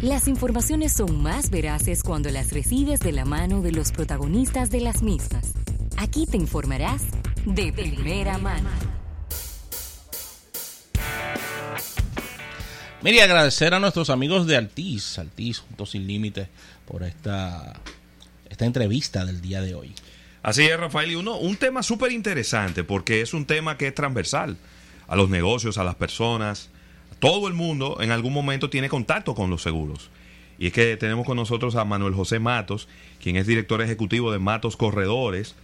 Las informaciones son más veraces cuando las recibes de la mano de los protagonistas de las mismas. Aquí te informarás de primera mano. Mire, agradecer a nuestros amigos de Altiz, Altiz Juntos Sin Límites, por esta, esta entrevista del día de hoy. Así es, Rafael, y uno, un tema súper interesante porque es un tema que es transversal a los negocios, a las personas. Todo el mundo en algún momento tiene contacto con los seguros. Y es que tenemos con nosotros a Manuel José Matos, quien es director ejecutivo de Matos Corredores,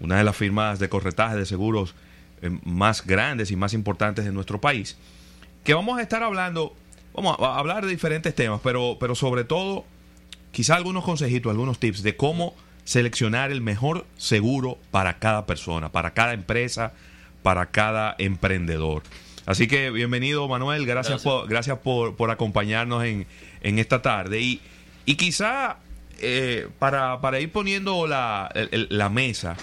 una de las firmas de corretaje de seguros eh, más grandes y más importantes de nuestro país que vamos a estar hablando, vamos a hablar de diferentes temas, pero, pero sobre todo, quizá algunos consejitos, algunos tips de cómo seleccionar el mejor seguro para cada persona, para cada empresa, para cada emprendedor. Así que bienvenido Manuel, gracias, por, gracias por, por acompañarnos en, en, esta tarde. Y, y quizá eh, para, para, ir poniendo la, la mesa,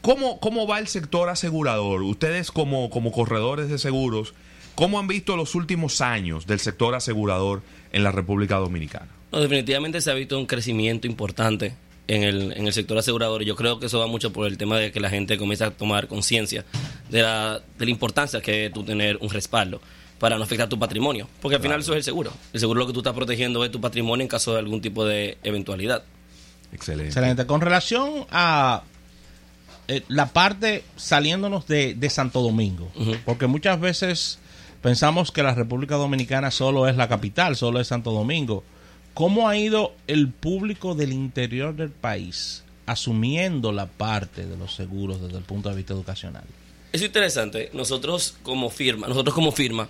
¿cómo, ¿cómo va el sector asegurador? Ustedes como, como corredores de seguros, ¿Cómo han visto los últimos años del sector asegurador en la República Dominicana? No, definitivamente se ha visto un crecimiento importante en el, en el sector asegurador y yo creo que eso va mucho por el tema de que la gente comienza a tomar conciencia de la, de la importancia que es tú tener un respaldo para no afectar tu patrimonio, porque al final eso es el seguro. El seguro lo que tú estás protegiendo es tu patrimonio en caso de algún tipo de eventualidad. Excelente. Excelente. Con relación a eh, la parte saliéndonos de, de Santo Domingo, porque muchas veces Pensamos que la República Dominicana solo es la capital, solo es Santo Domingo. ¿Cómo ha ido el público del interior del país asumiendo la parte de los seguros desde el punto de vista educacional? Es interesante. Nosotros como firma, nosotros como firma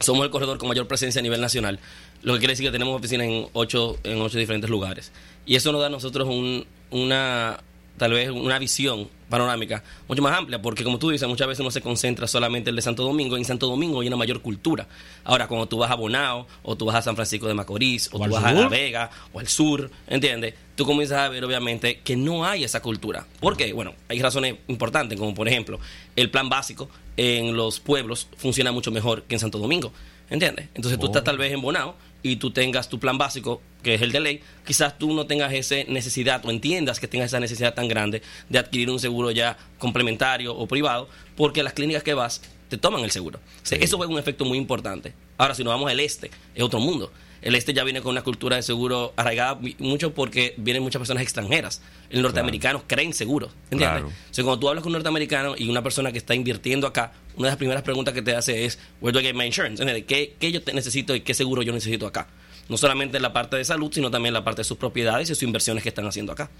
somos el corredor con mayor presencia a nivel nacional, lo que quiere decir que tenemos oficinas en ocho, en ocho diferentes lugares. Y eso nos da a nosotros un, una, tal vez una visión panorámica mucho más amplia, porque como tú dices, muchas veces no se concentra solamente el de Santo Domingo, en Santo Domingo hay una mayor cultura. Ahora, cuando tú vas a Bonao, o tú vas a San Francisco de Macorís, o, tú vas a La Vega, o al sur, ¿entiendes? Tú comienzas a ver, obviamente, que no hay esa cultura. ¿Por qué? Bueno, hay razones importantes, como por ejemplo, el plan básico en los pueblos funciona mucho mejor que en Santo Domingo, ¿entiendes? Entonces tú estás oh. tal vez en Bonao, y tú tengas tu plan básico, que es el de ley, quizás tú no tengas esa necesidad o entiendas que tengas esa necesidad tan grande de adquirir un seguro ya complementario o privado, porque las clínicas que vas te toman el seguro. eso es un efecto muy importante. Ahora, si nos vamos al este, es otro mundo. El este ya viene con una cultura de seguro arraigada mucho porque vienen muchas personas extranjeras. El norteamericano creen seguros, ¿entiendes? O sea, cuando tú hablas con un norteamericano y una persona que está invirtiendo acá, una de las primeras preguntas que te hace es, where do I get my insurance? ¿Qué, ¿Qué yo necesito y qué seguro yo necesito acá? No solamente en la parte de salud, sino también en la parte de sus propiedades y sus inversiones que están haciendo acá.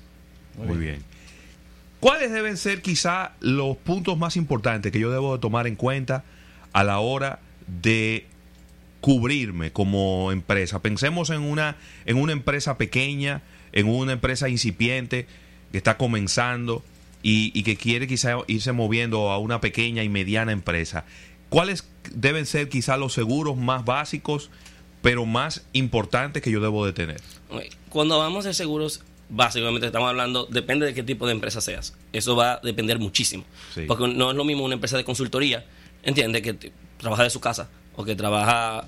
Muy bien. ¿Cuáles deben ser quizá los puntos más importantes que yo debo de tomar en cuenta a la hora de cubrirme como empresa? Pensemos en una, en una empresa pequeña, en una empresa incipiente que está comenzando y, que quiere quizá irse moviendo a una pequeña y mediana empresa. ¿Cuáles deben ser quizá los seguros más básicos, pero más importantes que yo debo de tener? Cuando hablamos de seguros básicamente estamos hablando, depende de qué tipo de empresa seas. Eso va a depender muchísimo. Porque no es lo mismo una empresa de consultoría, entiende, que trabaja de su casa o que trabaja,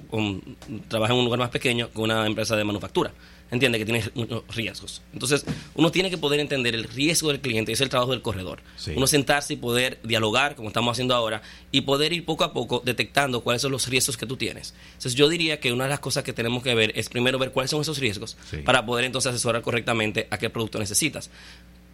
trabaja en un lugar más pequeño que una empresa de manufactura entiende que tiene muchos riesgos. Entonces, uno tiene que poder entender el riesgo del cliente, es el trabajo del corredor. Uno sentarse y poder dialogar, como estamos haciendo ahora, y poder ir poco a poco detectando cuáles son los riesgos que tú tienes. Entonces, yo diría que una de las cosas que tenemos que ver es primero ver cuáles son esos riesgos para poder entonces asesorar correctamente a qué producto necesitas.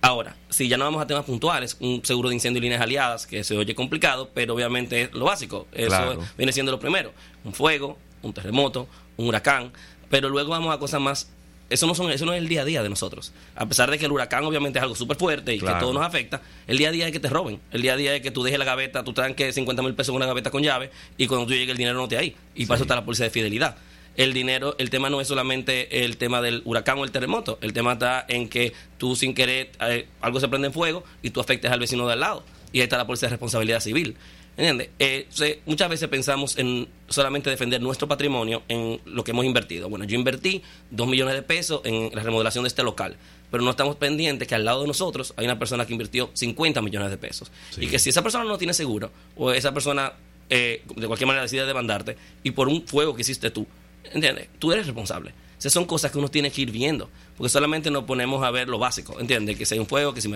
Ahora, si ya no vamos a temas puntuales, un seguro de incendio y líneas aliadas, que se oye complicado, pero obviamente es lo básico. Eso viene siendo lo primero. Un fuego, un terremoto, un huracán. Pero luego vamos a cosas más eso no, son, eso no es el día a día de nosotros. A pesar de que el huracán obviamente es algo súper fuerte y que todo nos afecta, el día a día es que te roben. El día a día es que tú dejes la gaveta, tú tranques 50 mil pesos en una gaveta con llave y cuando tú llegues el dinero no te ahí. Y para eso está la policía de fidelidad. El dinero, el tema no es solamente el tema del huracán o el terremoto. El tema está en que tú sin querer eh, algo se prende en fuego y tú afectes al vecino de al lado. Y ahí está la policía de responsabilidad civil. ¿Entiendes? Eh, muchas veces pensamos en solamente defender nuestro patrimonio en lo que hemos invertido. Bueno, yo invertí dos millones de pesos en la remodelación de este local, pero no estamos pendientes que al lado de nosotros hay una persona que invirtió 50 millones de pesos. Y que si esa persona no tiene seguro, o esa persona eh, de cualquier manera decide demandarte, y por un fuego que hiciste tú, ¿Entiendes? Tú eres responsable. Esas son cosas que uno tiene que ir viendo, porque solamente nos ponemos a ver lo básico, ¿entiendes? Que si hay un fuego, que si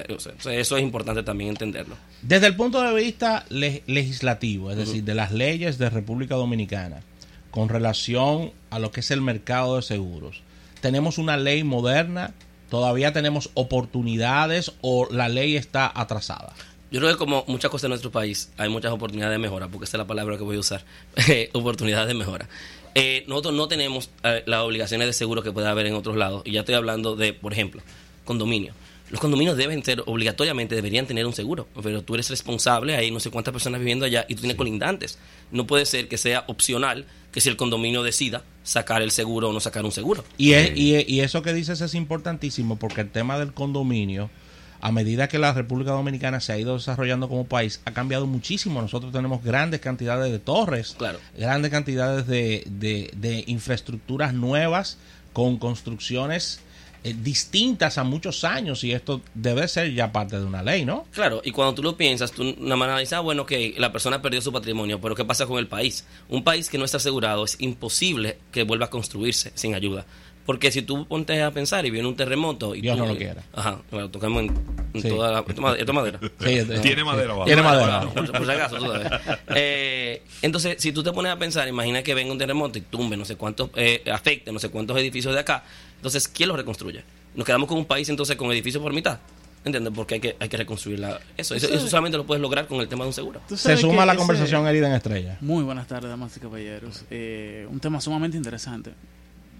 eso es importante también entenderlo. Desde el punto de vista legislativo, es decir, de las leyes de República Dominicana, con relación a lo que es el mercado de seguros, tenemos una ley moderna, todavía tenemos oportunidades o la ley está atrasada. Yo creo que como muchas cosas en nuestro país hay muchas oportunidades de mejora, porque esa es la palabra que voy a usar, oportunidades de mejora. Eh, nosotros no tenemos eh, las obligaciones de seguro que puede haber en otros lados. Y ya estoy hablando de, por ejemplo, condominio. Los condominios deben ser, obligatoriamente, deberían tener un seguro. Pero tú eres responsable, hay no sé cuántas personas viviendo allá y tú tienes colindantes. No puede ser que sea opcional que si el condominio decida sacar el seguro o no sacar un seguro. Y, y eso que dices es importantísimo porque el tema del condominio a medida que la República Dominicana se ha ido desarrollando como país, ha cambiado muchísimo. Nosotros tenemos grandes cantidades de torres, grandes cantidades de, de, infraestructuras nuevas con construcciones eh, distintas a muchos años y esto debe ser ya parte de una ley, ¿no? Claro, y cuando tú lo piensas, tú nada más analizas, ah, bueno, que la persona perdió su patrimonio, pero ¿qué pasa con el país? Un país que no está asegurado es imposible que vuelva a construirse sin ayuda. Porque si tú pontes a pensar y viene un terremoto. Y Dios no lo quiera. Ajá, bueno, tocamos en, toda la. Esto, madera. Sí, tiene madera abajo. Tiene madera. por, si acaso, tú sabes. Eh, entonces, si tú te pones a pensar, imagina que venga un terremoto y tumbe no sé cuántos, eh, afecte no sé cuántos edificios de acá. Entonces, ¿quién los reconstruye? Nos quedamos con un país entonces con edificios por mitad. ¿Entiendes? Porque hay que, hay que reconstruir eso. Eso, solamente lo puedes lograr con el tema de un seguro. Se suma a la conversación herida en estrella. Muy buenas tardes, damas y caballeros. Eh, un tema sumamente interesante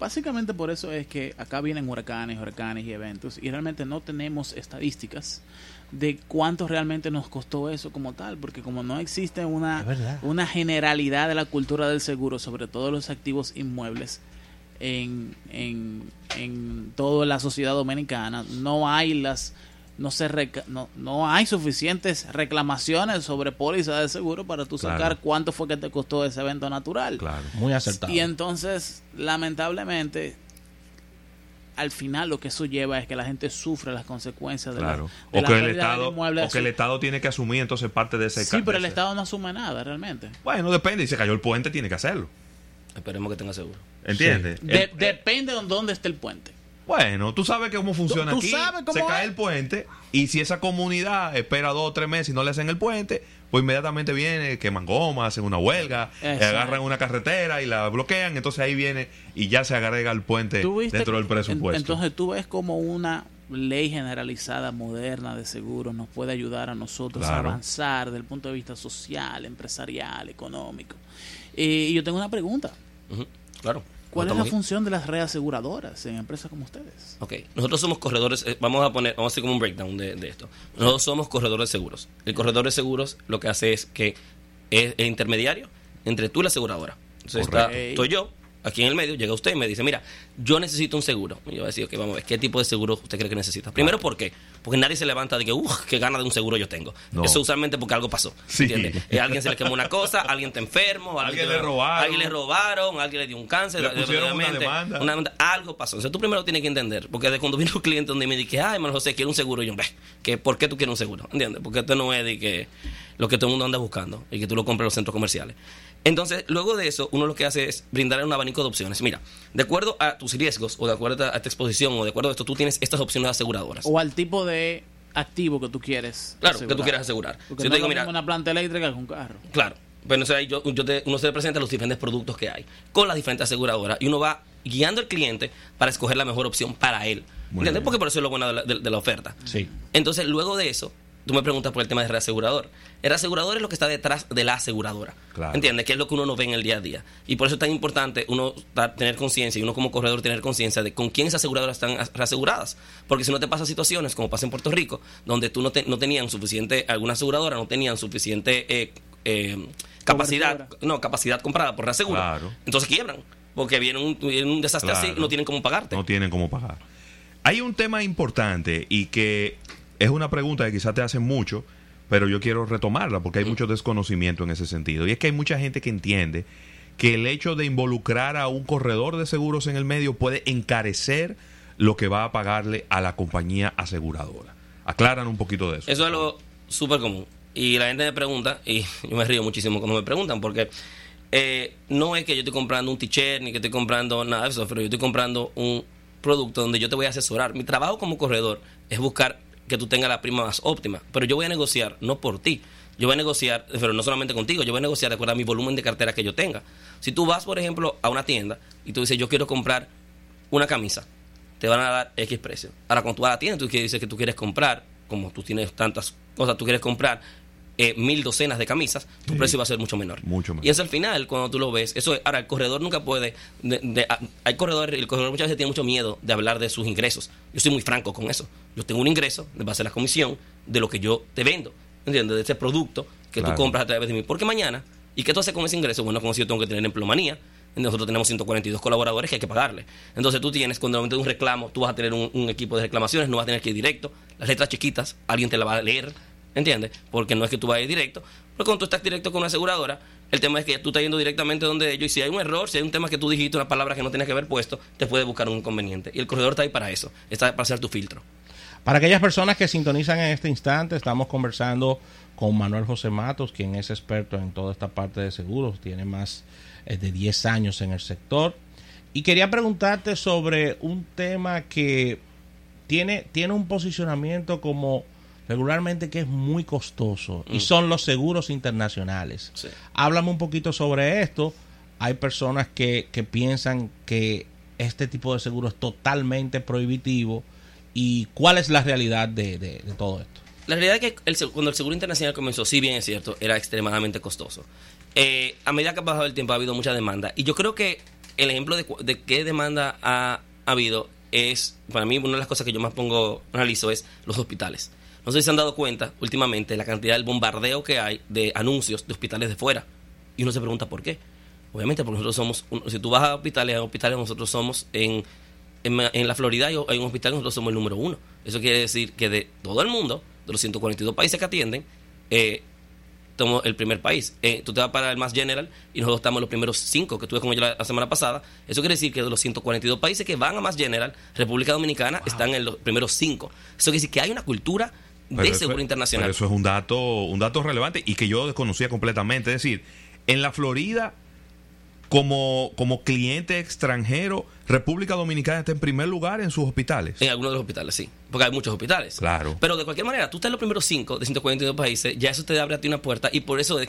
básicamente por eso es que acá vienen huracanes, huracanes y eventos y realmente no tenemos estadísticas de cuánto realmente nos costó eso como tal, porque como no existe una, una generalidad de la cultura del seguro sobre todos los activos inmuebles en, en, en toda la sociedad dominicana, no hay las no, se no, no hay suficientes reclamaciones sobre póliza de seguro para tú sacar cuánto fue que te costó ese evento natural. Claro, muy acertado. Y entonces, lamentablemente, al final lo que eso lleva es que la gente sufre las consecuencias de claro. la, o que el Estado o que el Estado tiene que asumir entonces parte de ese Sí, pero el Estado no asume nada realmente. Bueno, depende, si se cayó el puente tiene que hacerlo. Esperemos que tenga seguro. ¿Entiendes? depende de dónde esté el puente. Bueno, tú sabes cómo funciona aquí. se cae el puente y si esa comunidad espera dos o tres meses y no le hacen el puente, pues inmediatamente viene, queman goma, hacen una huelga, agarran una carretera y la bloquean, entonces ahí viene y ya se agrega el puente dentro del presupuesto. Entonces tú ves como una ley generalizada moderna de seguros nos puede ayudar a nosotros a avanzar desde el punto de vista social, empresarial, económico. Eh, y yo tengo una pregunta. Claro. ¿Cuál es la función de las reaseguradoras en empresas como ustedes? Ok, nosotros somos corredores, eh, vamos a poner, vamos a hacer como un breakdown de, esto. Nosotros somos corredores de seguros. El corredor de seguros lo que hace es que es el intermediario entre tú y la aseguradora. Entonces está, estoy yo, aquí en el medio, llega usted y me dice, mira, yo necesito un seguro. Y yo voy a decir, ok, vamos a ver, ¿qué tipo de seguro usted cree que necesita? Primero, ¿por qué? Porque nadie se levanta de que, uff, qué gana de un seguro yo tengo. Eso usualmente porque algo pasó. Sí. ¿Entiendes? Eh, alguien se le quemó una cosa, alguien está enfermo, alguien, le robaron. Alguien le robaron, alguien le dio un cáncer. Le una demanda. algo pasó. Entonces tú primero tienes que entender, porque de cuando vino un cliente donde me dije, ay, hermano José, quiero un seguro, y yo, ve, que ¿por qué tú quieres un seguro? ¿Entiendes? Porque esto no es de que lo que todo el mundo anda buscando y que tú lo compres en los centros comerciales. Entonces, luego de eso, uno lo que hace es brindarle un abanico de opciones. Mira, de acuerdo a tus riesgos o de acuerdo a tu exposición o de acuerdo a esto, tú tienes estas opciones aseguradoras. O al tipo de activo que tú quieres. Claro, que tú quieras asegurar. si yo te digo, mira, una planta eléctrica con un carro. Claro. Pero yo, yo te, uno se le presenta los diferentes productos que hay con las diferentes aseguradoras y uno va guiando al cliente para escoger la mejor opción para él. ¿Entiendes? Porque por eso es lo bueno de la oferta. Sí. Entonces, luego de eso, Tú me preguntas por el tema del reasegurador. El reasegurador es lo que está detrás de la aseguradora. ¿Entiendes? Que es lo que uno no ve en el día a día. Y por eso es tan importante uno tener conciencia y uno como corredor tener conciencia de con quién esas aseguradoras están reaseguradas. Porque si no te pasa situaciones como pasa en Puerto Rico, donde tú no, no tenían suficiente, alguna aseguradora no tenían suficiente eh, eh, capacidad, no, capacidad comprada por reaseguro. Entonces quiebran. Porque viene un, desastre así y no tienen cómo pagarte. No tienen cómo pagar. Hay un tema importante y que es una pregunta que quizás te hacen mucho, pero yo quiero retomarla porque hay mucho desconocimiento en ese sentido. Y es que hay mucha gente que entiende que el hecho de involucrar a un corredor de seguros en el medio puede encarecer lo que va a pagarle a la compañía aseguradora. Aclaran un poquito de eso. Eso es algo súper común. Y la gente me pregunta, y yo me río muchísimo cuando me preguntan, porque eh, no es que yo estoy comprando un t-shirt ni que estoy comprando nada de eso, pero yo estoy comprando un producto donde yo te voy a asesorar. Mi trabajo como corredor es buscar que tú tengas la prima más óptima, pero yo voy a negociar no por ti. Yo voy a negociar, pero no solamente contigo, yo voy a negociar de acuerdo a mi volumen de cartera que yo tenga. Si tú vas, por ejemplo, a una tienda y tú dices, yo quiero comprar una camisa, te van a dar X precio. Ahora, cuando tú vas a la tienda, tú dices que tú quieres comprar, como tú tienes tantas cosas, tú quieres comprar eh, mil docenas de camisas, tu precio va a ser mucho menor. Mucho menor. Y es al final, cuando tú lo ves, eso es- ahora el corredor nunca puede, de- de- a- hay corredores, el corredor muchas veces tiene mucho miedo de hablar de sus ingresos. Yo soy muy franco con eso. Yo tengo un ingreso de base a la comisión de lo que yo te vendo, ¿entiendes? De ese producto que Claro. tú compras a través de mí. Porque mañana, ¿y qué tú haces con ese ingreso? Bueno, como si yo tengo que tener empleomanía. Nosotros tenemos 142 colaboradores que hay que pagarle. Entonces tú tienes, cuando de un reclamo, tú vas a tener un, un equipo de reclamaciones, no vas a tener que ir directo. Las letras chiquitas, alguien te la va a leer, ¿entiendes? Porque no es que tú vayas directo. Pero cuando tú estás directo con una aseguradora, el tema es que tú estás yendo directamente donde ellos y si hay un error, si hay un tema que tú dijiste, una palabra que no tenías que haber puesto, te puede buscar un inconveniente. Y el corredor está ahí para eso, está para hacer tu filtro. Para aquellas personas que sintonizan en este instante, estamos conversando con Manuel José Matos, quien es experto en toda esta parte de seguros, tiene más eh, de 10 años en el sector. Y quería preguntarte sobre un tema que tiene, tiene un posicionamiento como regularmente que es muy costoso y son los seguros internacionales. Sí. Háblame un poquito sobre esto. Hay personas que, que piensan que este tipo de seguro es totalmente prohibitivo y cuál es la realidad de, de- de todo esto. La realidad es que el cuando el seguro internacional comenzó, si bien es cierto, era extremadamente costoso. Eh, a medida que ha pasado el tiempo ha habido mucha demanda. Y yo creo que el ejemplo de, de qué demanda ha, ha habido es, para mí, una de las cosas que yo más pongo, analizo es los hospitales. No sé si se han dado cuenta últimamente la cantidad del bombardeo que hay de anuncios de hospitales de fuera. Y uno se pregunta por qué. Obviamente, porque nosotros somos, si tú vas a hospitales, a hospitales nosotros somos en, en, en la Florida hay, hay un hospital nosotros somos el número uno. Eso quiere decir que de todo el mundo, de los 142 países que atienden, eh, somos el primer país. Eh, tú te vas para el más general y nosotros estamos en los primeros cinco que tuve como yo la, la semana pasada. Eso quiere decir que de los 142 países que van a más general, República Dominicana están en los primeros cinco. Eso quiere decir que hay una cultura de eso- seguro internacional. pero eso es un dato, un dato relevante y que yo desconocía completamente. Es decir, en la Florida, como, como cliente extranjero, República Dominicana está en primer lugar en sus hospitales. En algunos de los hospitales, sí. Porque hay muchos hospitales. Claro. Pero de cualquier manera, tú estás en los primeros cinco de 142 países, ya eso te abre a ti una puerta y por eso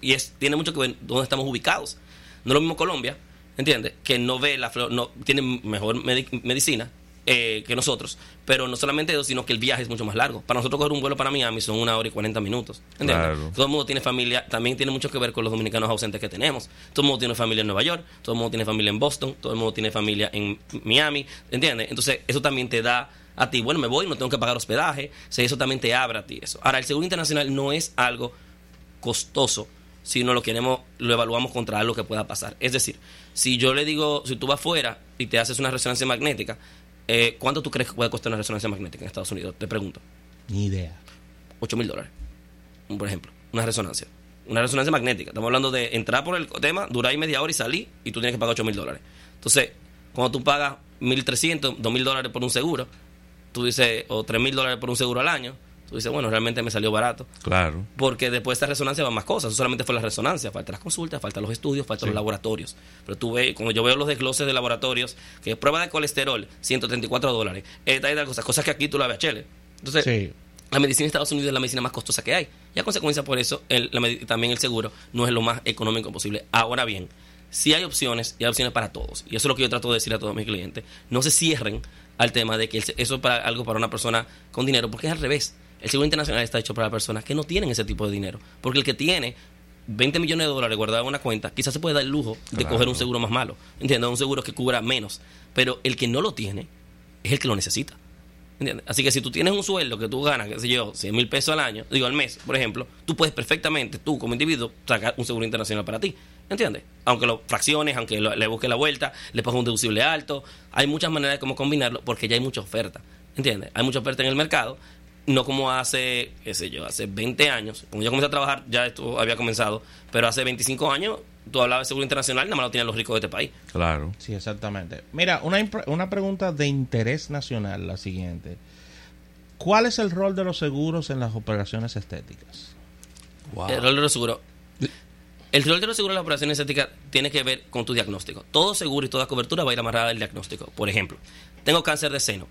y es, tiene mucho que ver dónde estamos ubicados. No es lo mismo Colombia, ¿entiendes? Que no ve la flor, no tiene mejor medi- medicina eh, que nosotros. Pero no solamente eso, sino que el viaje es mucho más largo. Para nosotros coger un vuelo para Miami son una hora y 40 minutos. ¿Entiendes? Claro. Todo el mundo tiene familia, también tiene mucho que ver con los dominicanos ausentes que tenemos. Todo el mundo tiene familia en Nueva York, todo el mundo tiene familia en Boston, todo el mundo tiene familia en Miami, ¿entiendes? Entonces, eso también te da a ti, bueno, me voy, no tengo que pagar hospedaje, o sea, eso también te abre a ti eso. Ahora, el seguro internacional no es algo costoso si no lo queremos, lo evaluamos contra algo que pueda pasar. Es decir, si yo le digo, si tú vas afuera y te haces una resonancia magnética, eh, ¿cuánto tú crees que puede costar una resonancia magnética en Estados Unidos? Te pregunto. Ni idea. 8 mil dólares, por ejemplo, una resonancia. Una resonancia magnética. Estamos hablando de entrar por el tema, durar ahí media hora y salir, y tú tienes que pagar 8 mil dólares. Entonces, cuando tú pagas 1.300, 2 mil dólares por un seguro, tú dices, o 3 mil dólares por un seguro al año, tú dices, bueno, realmente me salió barato. Claro. Porque después de esta resonancia van más cosas. No solamente fue la resonancia, falta las consultas, faltan los estudios, faltan Sí. los laboratorios. Pero tú ves, cuando yo veo los desgloses de laboratorios, que es prueba de colesterol, 134 dólares, esta y tal cosa, cosas que aquí tú la ves a Chile. Entonces, Sí. la medicina en Estados Unidos es la medicina más costosa que hay. Y a consecuencia por eso, el- la también el seguro no es lo más económico posible. Ahora bien, si hay opciones, y hay opciones para todos. Y eso es lo que yo trato de decir a todos mis clientes. No se cierren al tema de que eso es para, algo para una persona con dinero, porque es al revés. El seguro internacional está hecho para personas que no tienen ese tipo de dinero. Porque el que tiene 20 millones de dólares guardados en una cuenta, quizás se puede dar el lujo de Claro. coger un seguro más malo. ¿Entiendes? Un seguro que cubra menos. Pero el que no lo tiene es el que lo necesita. ¿Entiendes? Así que si tú tienes un sueldo que tú ganas, qué sé yo, 100 mil pesos al año, digo al mes, por ejemplo, tú puedes perfectamente, tú como individuo, sacar un seguro internacional para ti. ¿Entiendes? Aunque lo fracciones, aunque lo- le busques la vuelta, le pagas un deducible alto, hay muchas maneras de cómo combinarlo porque ya hay mucha oferta. ¿Entiendes? Hay mucha oferta en el mercado, no como hace, qué sé yo, hace 20 años. Cuando yo comencé a trabajar, ya esto había comenzado, pero hace 25 años tú hablabas de seguro internacional, nada más lo tienen los ricos de este país. Claro. Sí, exactamente. Mira, una, una pregunta de interés nacional, la siguiente. ¿Cuál es el rol de los seguros en las operaciones estéticas? Wow. El rol de los seguros. El rol de los seguros de las operaciones estéticas tiene que ver con tu diagnóstico. Todo seguro y toda cobertura va a ir amarrada al diagnóstico. Por ejemplo, tengo cáncer de seno.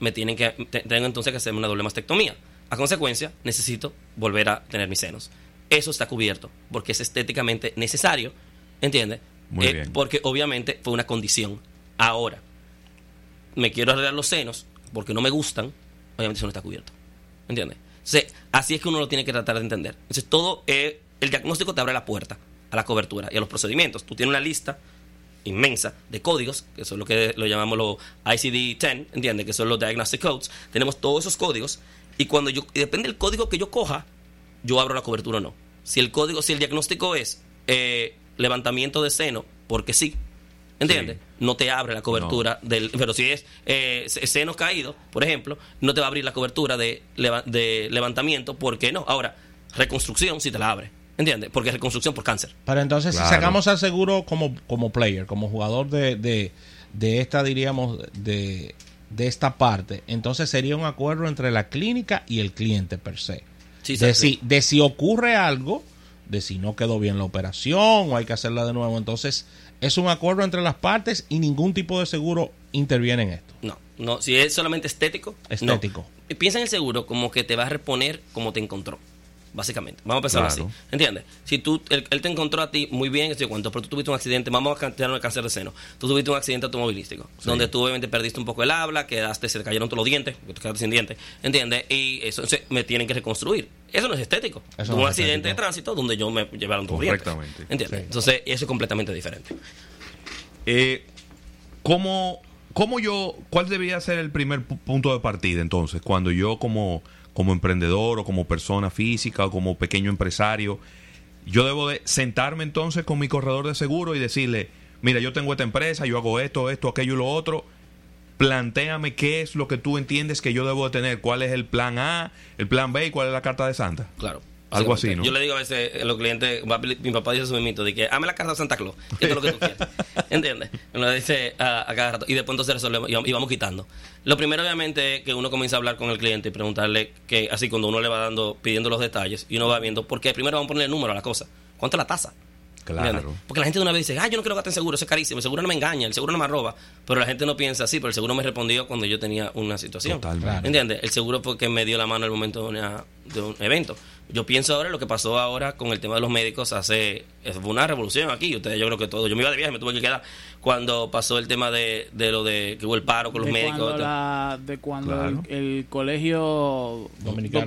Me tienen que, tengo entonces que hacerme una doble mastectomía. A consecuencia, necesito volver a tener mis senos. Eso está cubierto porque es estéticamente necesario, ¿entiendes? Muy bien. Porque obviamente fue una condición. Ahora, me quiero arreglar los senos porque no me gustan, obviamente eso no está cubierto. ¿Entiendes? Entonces, así es que uno lo tiene que tratar de entender. Entonces, todo el diagnóstico te abre la puerta a la cobertura y a los procedimientos. Tú tienes una lista inmensa de códigos, que son lo que lo llamamos los ICD-10, ¿entiendes? Que son los Diagnostic Codes. Tenemos todos esos códigos y cuando yo, depende del código que yo coja, yo abro la cobertura o no. Si el código, si el diagnóstico es eh, levantamiento de seno, porque sí, ¿entiendes? No te abre la cobertura del. Pero si es eh, seno caído, por ejemplo, no te va a abrir la cobertura de, de levantamiento, porque no. Ahora, reconstrucción sí te la abre. ¿Entiendes? Porque es reconstrucción por cáncer. Pero entonces, si sacamos al seguro como, como player, como jugador de, de, de esta, diríamos, de, de esta parte, entonces sería un acuerdo entre la clínica y el cliente per se. de, si, de si ocurre algo, de si no quedó bien la operación o hay que hacerla de nuevo, entonces es un acuerdo entre las partes y ningún tipo de seguro interviene en esto. No, no, si es solamente estético. Estético. Piensa en el seguro como que te va a reponer como te encontró básicamente. Vamos a pensar así. ¿Entiendes? Si tú, él, te encontró a ti muy bien, estoy cuento, pero tú tuviste un accidente, vamos a tener un cáncer de seno. Tú tuviste un accidente automovilístico, donde tú obviamente perdiste un poco el habla, quedaste, se te cayeron todos los dientes, te quedaste sin dientes, ¿entiendes? Y eso me tienen que reconstruir. Eso no es estético. es un accidente de tránsito donde yo me llevaron todos los dientes. ¿Entiendes? Entonces, eso es completamente diferente. Eh, ¿cómo, ¿Cómo yo, cuál debería ser el primer punto de partida entonces? Cuando yo como como emprendedor o como persona física o como pequeño empresario, yo debo de sentarme entonces con mi corredor de seguro y decirle, mira, yo tengo esta empresa, yo hago esto, esto, aquello y lo otro, plantéame qué es lo que tú entiendes que yo debo de tener, cuál es el plan A, el plan B y cuál es la carta de Santa. Claro. Algo así, ¿no? Yo le digo a veces a los clientes, mi papá dice su mito, de que la carta de Santa Claus, esto es lo que tú quieres. ¿Entiendes? Lo dice a, cada rato. Y después entonces resolvemos y vamos quitando. Lo primero, obviamente, es que uno comienza a hablar con el cliente y preguntarle que, así cuando uno le va dando, pidiendo los detalles, y uno va viendo, porque primero vamos a ponerle el número a la cosa. ¿Cuánto es la tasa? Claro. Porque la gente de una vez dice, ah, yo no quiero gastar en seguro, eso es carísimo, el seguro no me engaña, el seguro no me roba. Pero la gente no piensa así, pero el seguro me respondió cuando yo tenía una situación. Totalmente. ¿Entiendes? El seguro porque me dio la mano en el momento de, un evento. Yo pienso ahora en lo que pasó ahora con el tema de los médicos hace fue una revolución aquí. Ustedes, yo creo que todo. Yo me iba de viaje, me tuve que quedar cuando pasó el tema de, de lo de que hubo el paro con los médicos. de cuando el, colegio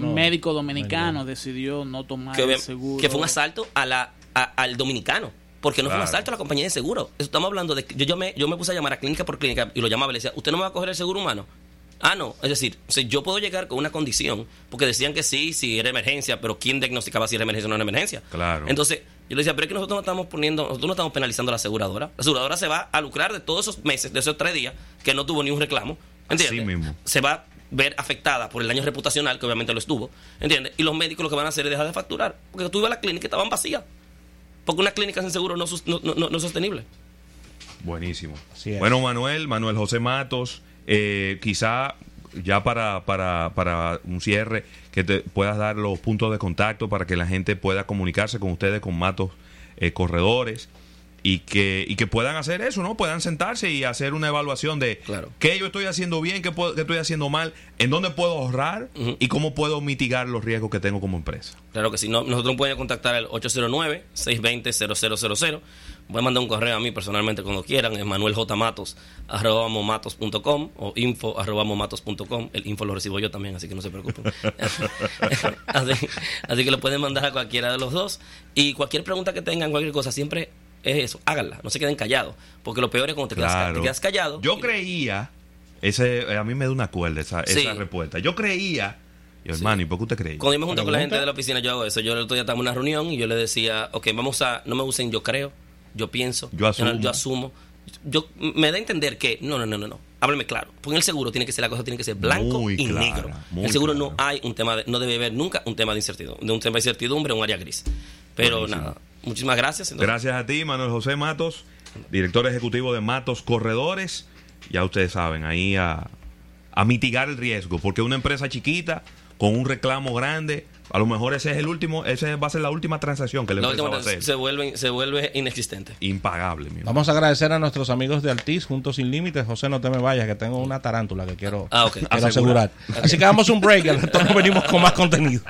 médico dominicano, decidió no tomar el seguro. Que fue un asalto a la al dominicano. Porque no fue un asalto a la compañía de seguro. Estamos hablando de. Yo, yo, me, yo me puse a llamar a clínica por clínica y lo llamaba y le decía: ¿Usted no me va a coger el seguro humano? Ah, no. Es decir, yo puedo llegar con una condición, porque decían que sí, si era emergencia, pero ¿quién diagnosticaba si era emergencia o no era emergencia? Claro. Entonces, yo le decía, pero es que nosotros no estamos poniendo, nosotros no estamos penalizando a la aseguradora. La aseguradora se va a lucrar de todos esos meses, de esos tres días, que no tuvo ni un reclamo. ¿Entiendes? mismo. Se va a ver afectada por el daño reputacional, que obviamente lo estuvo. ¿Entiendes? Y los médicos lo que van a hacer es dejar de facturar. Porque tú ibas a la clínica y estaban vacías. Porque una clínica sin seguro no, no, es sostenible. Buenísimo. Bueno, Manuel, Manuel José Matos, eh, quizá ya para, para, para un cierre, que te puedas dar los puntos de contacto para que la gente pueda comunicarse con ustedes, con Matos eh, Corredores y que, y que puedan hacer eso, ¿no? Puedan sentarse y hacer una evaluación de qué yo estoy haciendo bien, qué, puedo, qué estoy haciendo mal, en dónde puedo ahorrar y cómo puedo mitigar los riesgos que tengo como empresa. Claro que sí. No, nosotros pueden contactar al 809-620-0000. Voy a mandar un correo a mí personalmente cuando quieran, es manueljmatos.com o info El info lo recibo yo también, así que no se preocupen. así, así que lo pueden mandar a cualquiera de los dos. Y cualquier pregunta que tengan, cualquier cosa, siempre es eso, háganla, no se queden callados, porque lo peor es cuando te, quedas, callado. Yo creía, ese eh, a mí me da una cuerda esa, esa respuesta. Yo creía, y hermano, ¿y por qué usted creía? Cuando yo me junto con la gente de la oficina, yo hago eso. Yo el otro día estaba en una reunión y yo le decía, ok, vamos a, no me usen yo creo, yo pienso, yo asumo. Yo, asumo. Yo, me da a entender que, no, no, no, no, no. Háblame claro. Porque el seguro tiene que ser la cosa, tiene que ser blanco y negro. El seguro no hay un tema, de, no debe haber nunca un tema de incertidumbre, de un tema de incertidumbre, un área gris. Pero nada, Muchísimas gracias. Gracias a ti, Manuel José Matos, director ejecutivo de Matos Corredores. Ya ustedes saben, ahí a, a mitigar el riesgo, porque una empresa chiquita con un reclamo grande A lo mejor ese es el último, ese va a ser la última transacción que le va a hacer. se vuelve, se vuelve inexistente. Impagable, mi. Vamos a agradecer a nuestros amigos de Altiz, Juntos Sin Límites. José, no te me vayas, que tengo una tarántula que quiero, Ah, quiero asegurar. Así que damos un break y al retorno venimos con más contenido.